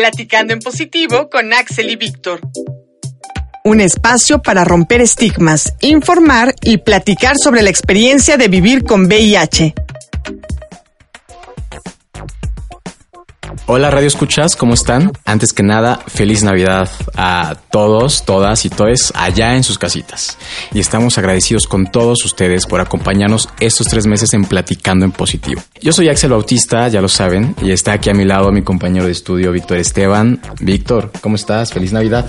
Platicando en Positivo con Axel y Víctor. Un espacio para romper estigmas, informar y platicar sobre la experiencia de vivir con VIH. Hola Radio Escuchas, ¿cómo están? Antes que nada, feliz Navidad a todos, todas y todes allá en sus casitas. Y estamos agradecidos con todos ustedes por acompañarnos estos tres meses en Platicando en Positivo. Yo soy Axel Bautista, ya lo saben, y está aquí a mi lado mi compañero de estudio, Víctor Esteban. Víctor, ¿cómo estás? Feliz Navidad.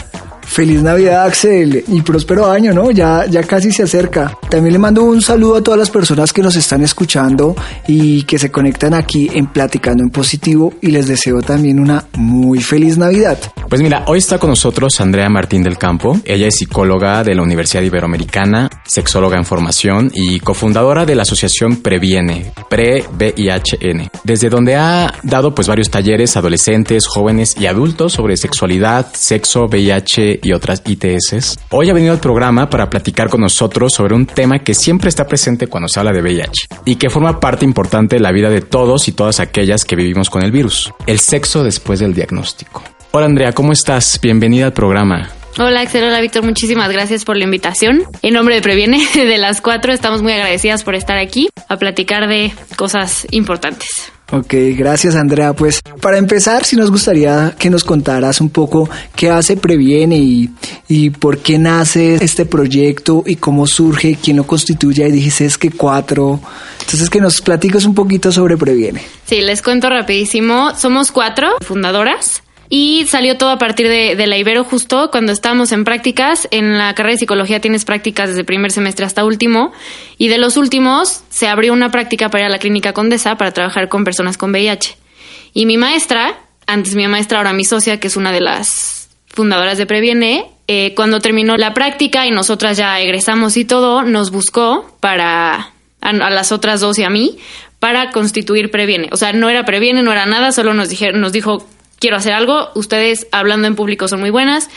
Feliz Navidad, Axel, y próspero año, ¿no? Ya, ya casi se acerca. También le mando un saludo a todas las personas que nos están escuchando y que se conectan aquí en Platicando en Positivo y les deseo también una muy feliz Navidad. Pues mira, hoy está con nosotros Andrea Martín del Campo. Ella es psicóloga de la Universidad Iberoamericana, sexóloga en formación y cofundadora de la asociación Previene, Pre-VIHN, desde donde ha dado pues varios talleres a adolescentes, jóvenes y adultos sobre sexualidad, sexo, VIH y otras ITS. Hoy ha venido al programa para platicar con nosotros sobre un tema que siempre está presente cuando se habla de VIH y que forma parte importante de la vida de todos y todas aquellas que vivimos con el virus, el sexo después del diagnóstico. Hola Andrea, ¿cómo estás? Bienvenida al programa. Hola Axel, Víctor, muchísimas gracias por la invitación. En nombre de Previene, de las cuatro, estamos muy agradecidas por estar aquí a platicar de cosas importantes. Ok, gracias Andrea. Pues para empezar, si nos gustaría que nos contaras un poco qué hace Previene y, y por qué nace este proyecto y cómo surge, quién lo constituye. Y dijiste es que cuatro. Entonces que nos platiques un poquito sobre Previene. Sí, les cuento rapidísimo. Somos cuatro fundadoras. Y salió todo a partir de, de, la Ibero justo cuando estábamos en prácticas. En la carrera de psicología tienes prácticas desde primer semestre hasta último. Y de los últimos se abrió una práctica para ir a la clínica Condesa para trabajar con personas con VIH. Y mi maestra, antes mi maestra, ahora mi socia, que es una de las fundadoras de Previene, eh, cuando terminó la práctica y nosotras ya egresamos y todo, nos buscó para a, a las otras dos y a mí para constituir Previene. O sea, no era Previene, no era nada, solo nos, dijeron, nos dijo quiero hacer algo, ustedes hablando en público son muy buenas,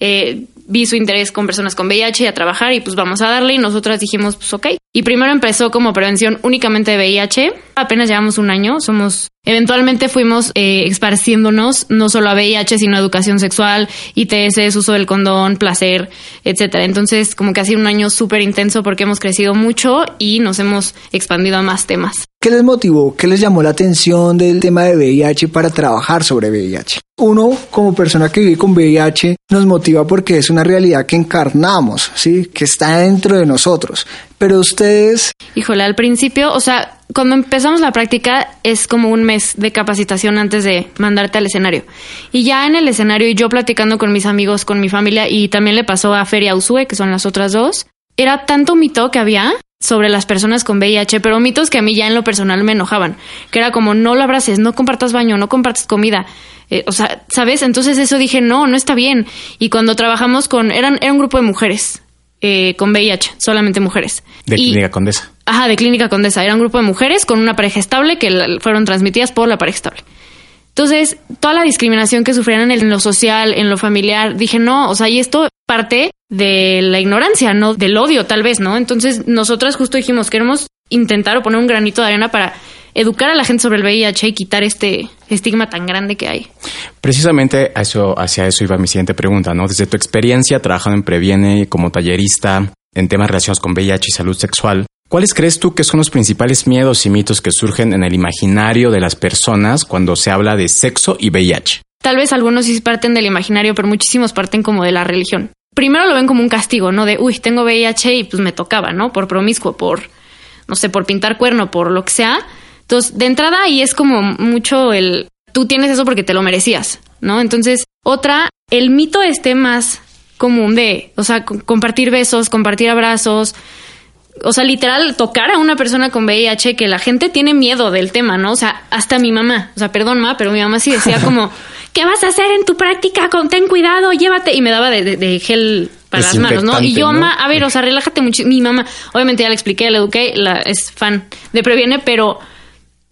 eh, vi su interés con personas con VIH a trabajar y pues vamos a darle y nosotras dijimos pues ok. Y primero empezó como prevención únicamente de VIH, apenas llevamos un año, somos, eventualmente fuimos eh, esparciéndonos no solo a VIH sino a educación sexual, ITS, uso del condón, placer, etcétera. Entonces como que ha sido un año súper intenso porque hemos crecido mucho y nos hemos expandido a más temas. ¿Qué les motivó? ¿Qué les llamó la atención del tema de VIH para trabajar sobre VIH? Uno, como persona que vive con VIH, nos motiva porque es una realidad que encarnamos, ¿sí? Que está dentro de nosotros. Pero ustedes... Híjole, al principio, o sea, cuando empezamos la práctica es como un mes de capacitación antes de mandarte al escenario. Y ya en el escenario y yo platicando con mis amigos, con mi familia, y también le pasó a Feria Usue, que son las otras dos, era tanto mito que había sobre las personas con VIH, pero mitos que a mí ya en lo personal me enojaban, que era como no lo abraces, no compartas baño, no compartas comida, eh, o sea, ¿sabes? Entonces eso dije, no, no está bien. Y cuando trabajamos con, eran, era un grupo de mujeres eh, con VIH, solamente mujeres. De y, Clínica Condesa. Ajá, de Clínica Condesa, era un grupo de mujeres con una pareja estable que la, fueron transmitidas por la pareja estable. Entonces, toda la discriminación que sufrían en lo social, en lo familiar, dije, no, o sea, y esto parte de la ignorancia, no del odio, tal vez, ¿no? Entonces, nosotras justo dijimos, queremos intentar o poner un granito de arena para educar a la gente sobre el VIH y quitar este estigma tan grande que hay. Precisamente a eso, hacia eso iba mi siguiente pregunta, ¿no? Desde tu experiencia trabajando en Previene como tallerista en temas relacionados con VIH y salud sexual, ¿Cuáles crees tú que son los principales miedos y mitos que surgen en el imaginario de las personas cuando se habla de sexo y VIH? Tal vez algunos sí parten del imaginario, pero muchísimos parten como de la religión. Primero lo ven como un castigo, ¿no? De, uy, tengo VIH y pues me tocaba, ¿no? Por promiscuo, por, no sé, por pintar cuerno, por lo que sea. Entonces, de entrada ahí es como mucho el, tú tienes eso porque te lo merecías, ¿no? Entonces, otra, el mito este más común de, o sea, compartir besos, compartir abrazos, o sea, literal, tocar a una persona con VIH que la gente tiene miedo del tema, ¿no? O sea, hasta mi mamá, o sea, perdón, ma, pero mi mamá sí decía como, ¿qué vas a hacer en tu práctica? Con, ten cuidado, llévate. Y me daba de, de, de gel para las manos, ¿no? Y yo, mamá, a ver, o sea, relájate mucho. Mi mamá, obviamente ya le expliqué, le eduqué, la, es fan de Previene, pero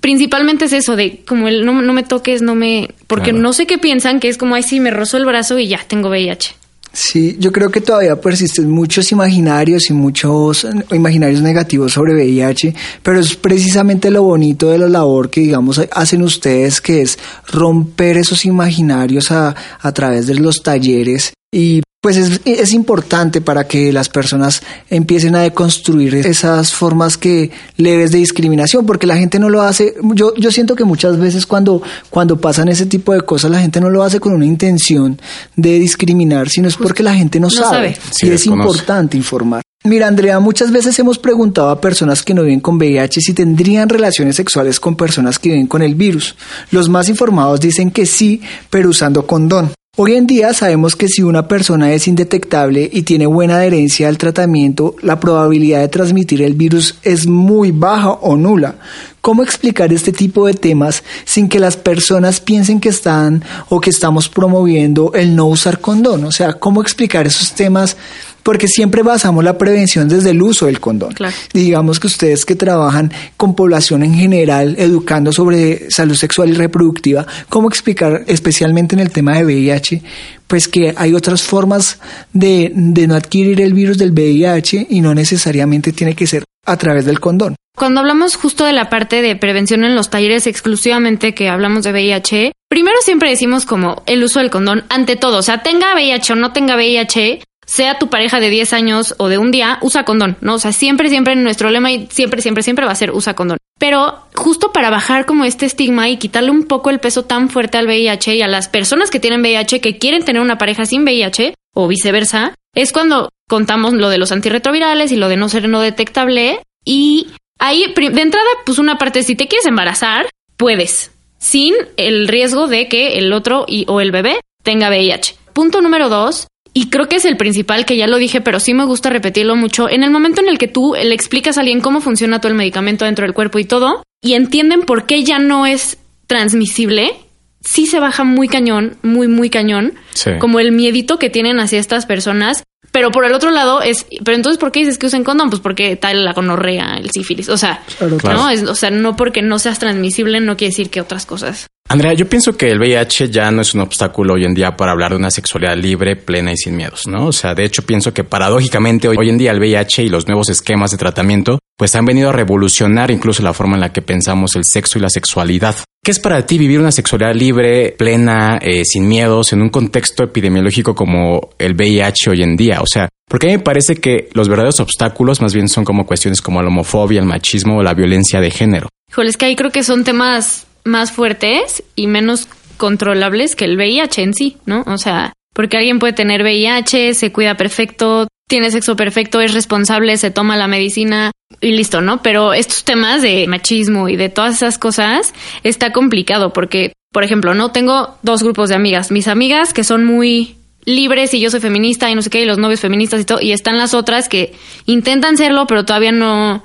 principalmente es eso de como el no, no me toques, no me... Porque claro. no sé qué piensan, que es como, ay, sí, me rozó el brazo y ya tengo VIH. Sí, yo creo que todavía persisten muchos imaginarios y muchos imaginarios negativos sobre VIH, pero es precisamente lo bonito de la labor que, digamos, hacen ustedes, que es romper esos imaginarios a, a través de los talleres y pues es, es, importante para que las personas empiecen a deconstruir esas formas que leves de discriminación, porque la gente no lo hace, yo, yo siento que muchas veces cuando, cuando pasan ese tipo de cosas, la gente no lo hace con una intención de discriminar, sino es porque la gente no, sabe, y es importante informar. Mira, Andrea, muchas veces hemos preguntado a personas que no viven con VIH si tendrían relaciones sexuales con personas que viven con el virus. Los más informados dicen que sí, pero usando condón. Hoy en día sabemos que si una persona es indetectable y tiene buena adherencia al tratamiento, la probabilidad de transmitir el virus es muy baja o nula. ¿Cómo explicar este tipo de temas sin que las personas piensen que están o que estamos promoviendo el no usar condón? O sea, ¿cómo explicar esos temas porque siempre basamos la prevención desde el uso del condón. digamos que ustedes que trabajan con población en general, educando sobre salud sexual y reproductiva, ¿cómo explicar, especialmente en el tema de VIH, pues que hay otras formas de, de no adquirir el virus del VIH y no necesariamente tiene que ser a través del condón? Cuando hablamos justo de la parte de prevención en los talleres exclusivamente que hablamos de VIH, primero siempre decimos como el uso del condón ante todo, o sea, tenga VIH o no tenga VIH, sea tu pareja de 10 años o de un día, usa condón, ¿no? O sea, siempre, siempre nuestro lema y siempre, siempre, siempre va a ser usa condón. Pero justo para bajar como este estigma y quitarle un poco el peso tan fuerte al VIH y a las personas que tienen VIH que quieren tener una pareja sin VIH o viceversa, es cuando contamos lo de los antirretrovirales y lo de no ser no detectable. Y ahí, de entrada, pues una parte, si te quieres embarazar, puedes, sin el riesgo de que el otro o el bebé tenga VIH. Punto número dos, y creo que es el principal, que ya lo dije, pero sí me gusta repetirlo mucho. En el momento en el que tú le explicas a alguien cómo funciona todo el medicamento dentro del cuerpo y todo, y entienden por qué ya no es transmisible, sí se baja muy cañón, muy, muy cañón. Como el miedito que tienen hacia estas personas. Pero por el otro lado es, pero entonces ¿por qué dices que usen condón? Pues porque tal la gonorrea, el sífilis, o sea, no, es, o sea, no porque no seas transmisible no quiere decir que otras cosas. Andrea, yo pienso que el VIH ya no es un obstáculo hoy en día para hablar de una sexualidad libre, plena y sin miedos, ¿no? O sea, de hecho pienso que paradójicamente hoy, en día el VIH y los nuevos esquemas de tratamiento pues han venido a revolucionar incluso la forma en la que pensamos el sexo y la sexualidad. ¿Qué es para ti vivir una sexualidad libre, plena, eh, sin miedos, en un contexto epidemiológico como el VIH hoy en día? O sea, porque a mí me parece que los verdaderos obstáculos más bien son como cuestiones como la homofobia, el machismo o la violencia de género. Híjole, es que ahí creo que son temas más fuertes y menos controlables que el VIH en sí, ¿no? O sea, porque alguien puede tener VIH, se cuida perfecto, tiene sexo perfecto, es responsable, se toma la medicina y listo, ¿no? Pero estos temas de machismo y de todas esas cosas está complicado porque, por ejemplo, no tengo dos grupos de amigas. Mis amigas que son muy libres y yo soy feminista y no sé qué, y los novios feministas y todo, y están las otras que intentan serlo, pero todavía no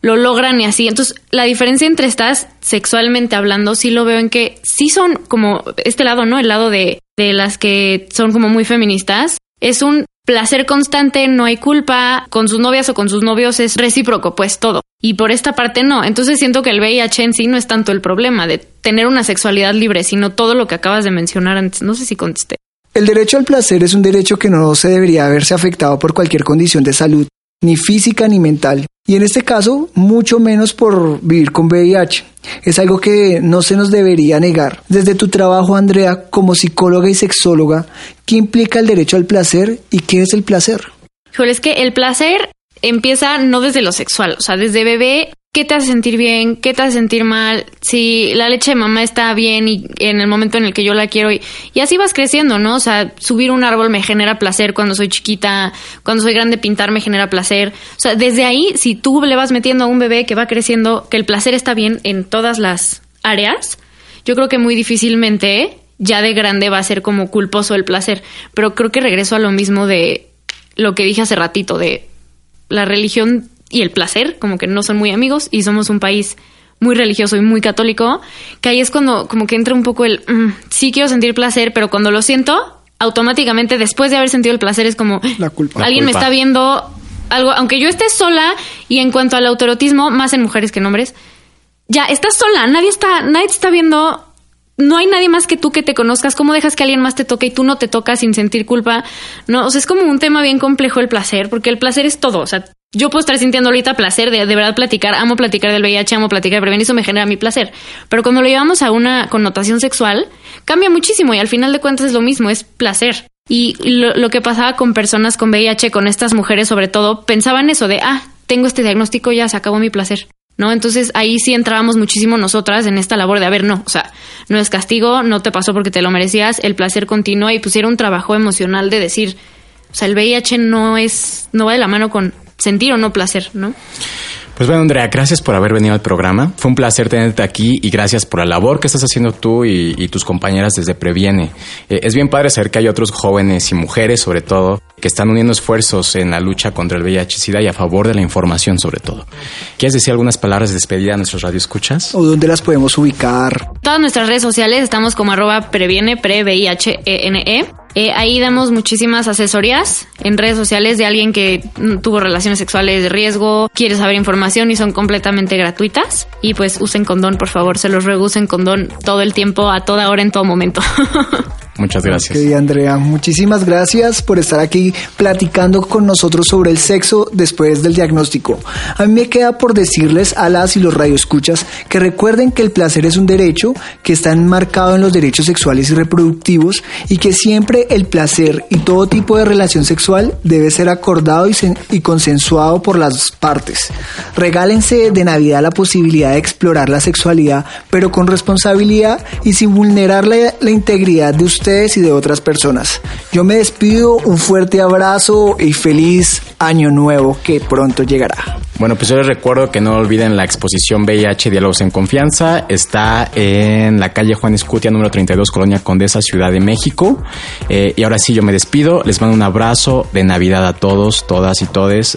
lo logran y así. Entonces, la diferencia entre estas, sexualmente hablando, sí lo veo en que sí son como este lado, ¿no? El lado de, de las que son como muy feministas. Es un placer constante, no hay culpa, con sus novias o con sus novios es recíproco, pues todo. Y por esta parte no. Entonces siento que el VIH en sí no es tanto el problema de tener una sexualidad libre, sino todo lo que acabas de mencionar antes. No sé si contesté. El derecho al placer es un derecho que no se debería haberse afectado por cualquier condición de salud, ni física ni mental. Y en este caso, mucho menos por vivir con VIH. Es algo que no se nos debería negar. Desde tu trabajo, Andrea, como psicóloga y sexóloga, ¿qué implica el derecho al placer y qué es el placer? Es que el placer empieza no desde lo sexual, o sea, desde bebé qué te hace sentir bien, qué te hace sentir mal, si la leche de mamá está bien y en el momento en el que yo la quiero y, y, así vas creciendo, ¿no? O sea, subir un árbol me genera placer cuando soy chiquita, cuando soy grande pintar me genera placer. O sea, desde ahí, si tú le vas metiendo a un bebé que va creciendo, que el placer está bien en todas las áreas, yo creo que muy difícilmente ya de grande va a ser como culposo el placer. Pero creo que regreso a lo mismo de lo que dije hace ratito, de la religión y el placer, como que no son muy amigos y somos un país muy religioso y muy católico, que ahí es cuando como que entra un poco el, mm, sí quiero sentir placer, pero cuando lo siento, automáticamente después de haber sentido el placer es como, la culpa. alguien me está viendo algo, aunque yo esté sola y en cuanto al autorotismo, más en mujeres que en hombres, ya estás sola, nadie está, nadie te está viendo no hay nadie más que tú que te conozcas. ¿Cómo dejas que alguien más te toque y tú no te tocas sin sentir culpa? No, o sea, es como un tema bien complejo el placer, porque el placer es todo. O sea, yo puedo estar sintiendo ahorita placer de, verdad platicar, amo platicar del VIH, amo platicar, pero bien eso me genera mi placer. Pero cuando lo llevamos a una connotación sexual, cambia muchísimo y al final de cuentas es lo mismo, es placer. Y lo, lo que pasaba con personas con VIH, con estas mujeres sobre todo, pensaban eso de, ah, tengo este diagnóstico, ya se acabó mi placer. ¿no? Entonces ahí sí entrábamos muchísimo nosotras en esta labor de, a ver, no, o sea, no es castigo, no te pasó porque te lo merecías, el placer continúa y pusiera un trabajo emocional de decir, o sea, el VIH no es, no va de la mano con sentir o no placer, ¿no? Pues bueno, Andrea, gracias por haber venido al programa. Fue un placer tenerte aquí y gracias por la labor que estás haciendo tú y, tus compañeras desde Previene. Eh, es bien padre saber que hay otros jóvenes y mujeres, sobre todo, que están uniendo esfuerzos en la lucha contra el VIH-Sida y a favor de la información, sobre todo. ¿Quieres decir algunas palabras de despedida a nuestros radioescuchas? ¿O dónde las podemos ubicar? Todas nuestras redes sociales estamos como arroba previene, pre VIH -E -N -E. Eh, ahí damos muchísimas asesorías en redes sociales de alguien que mm, tuvo relaciones sexuales de riesgo, quiere saber información y son completamente gratuitas. Y pues usen condón, por favor, se los ruego, usen condón todo el tiempo, a toda hora, en todo momento. Muchas gracias. Ok, Andrea, muchísimas gracias por estar aquí platicando con nosotros sobre el sexo después del diagnóstico. A mí me queda por decirles a las y los radioescuchas que recuerden que el placer es un derecho que está enmarcado en los derechos sexuales y reproductivos y que siempre el placer y todo tipo de relación sexual debe ser acordado y, y consensuado por las partes. Regálense de Navidad la posibilidad de explorar la sexualidad, pero con responsabilidad y sin vulnerar la, la integridad de y de otras personas. Yo me despido, un fuerte abrazo y feliz año nuevo que pronto llegará. Bueno, pues yo les recuerdo que no olviden la exposición VIH Diálogos en Confianza. Está en la calle Juan Escutia, número 32, Colonia Condesa, Ciudad de México. Eh, y ahora sí, yo me despido. Les mando un abrazo de Navidad a todos, todas y todes.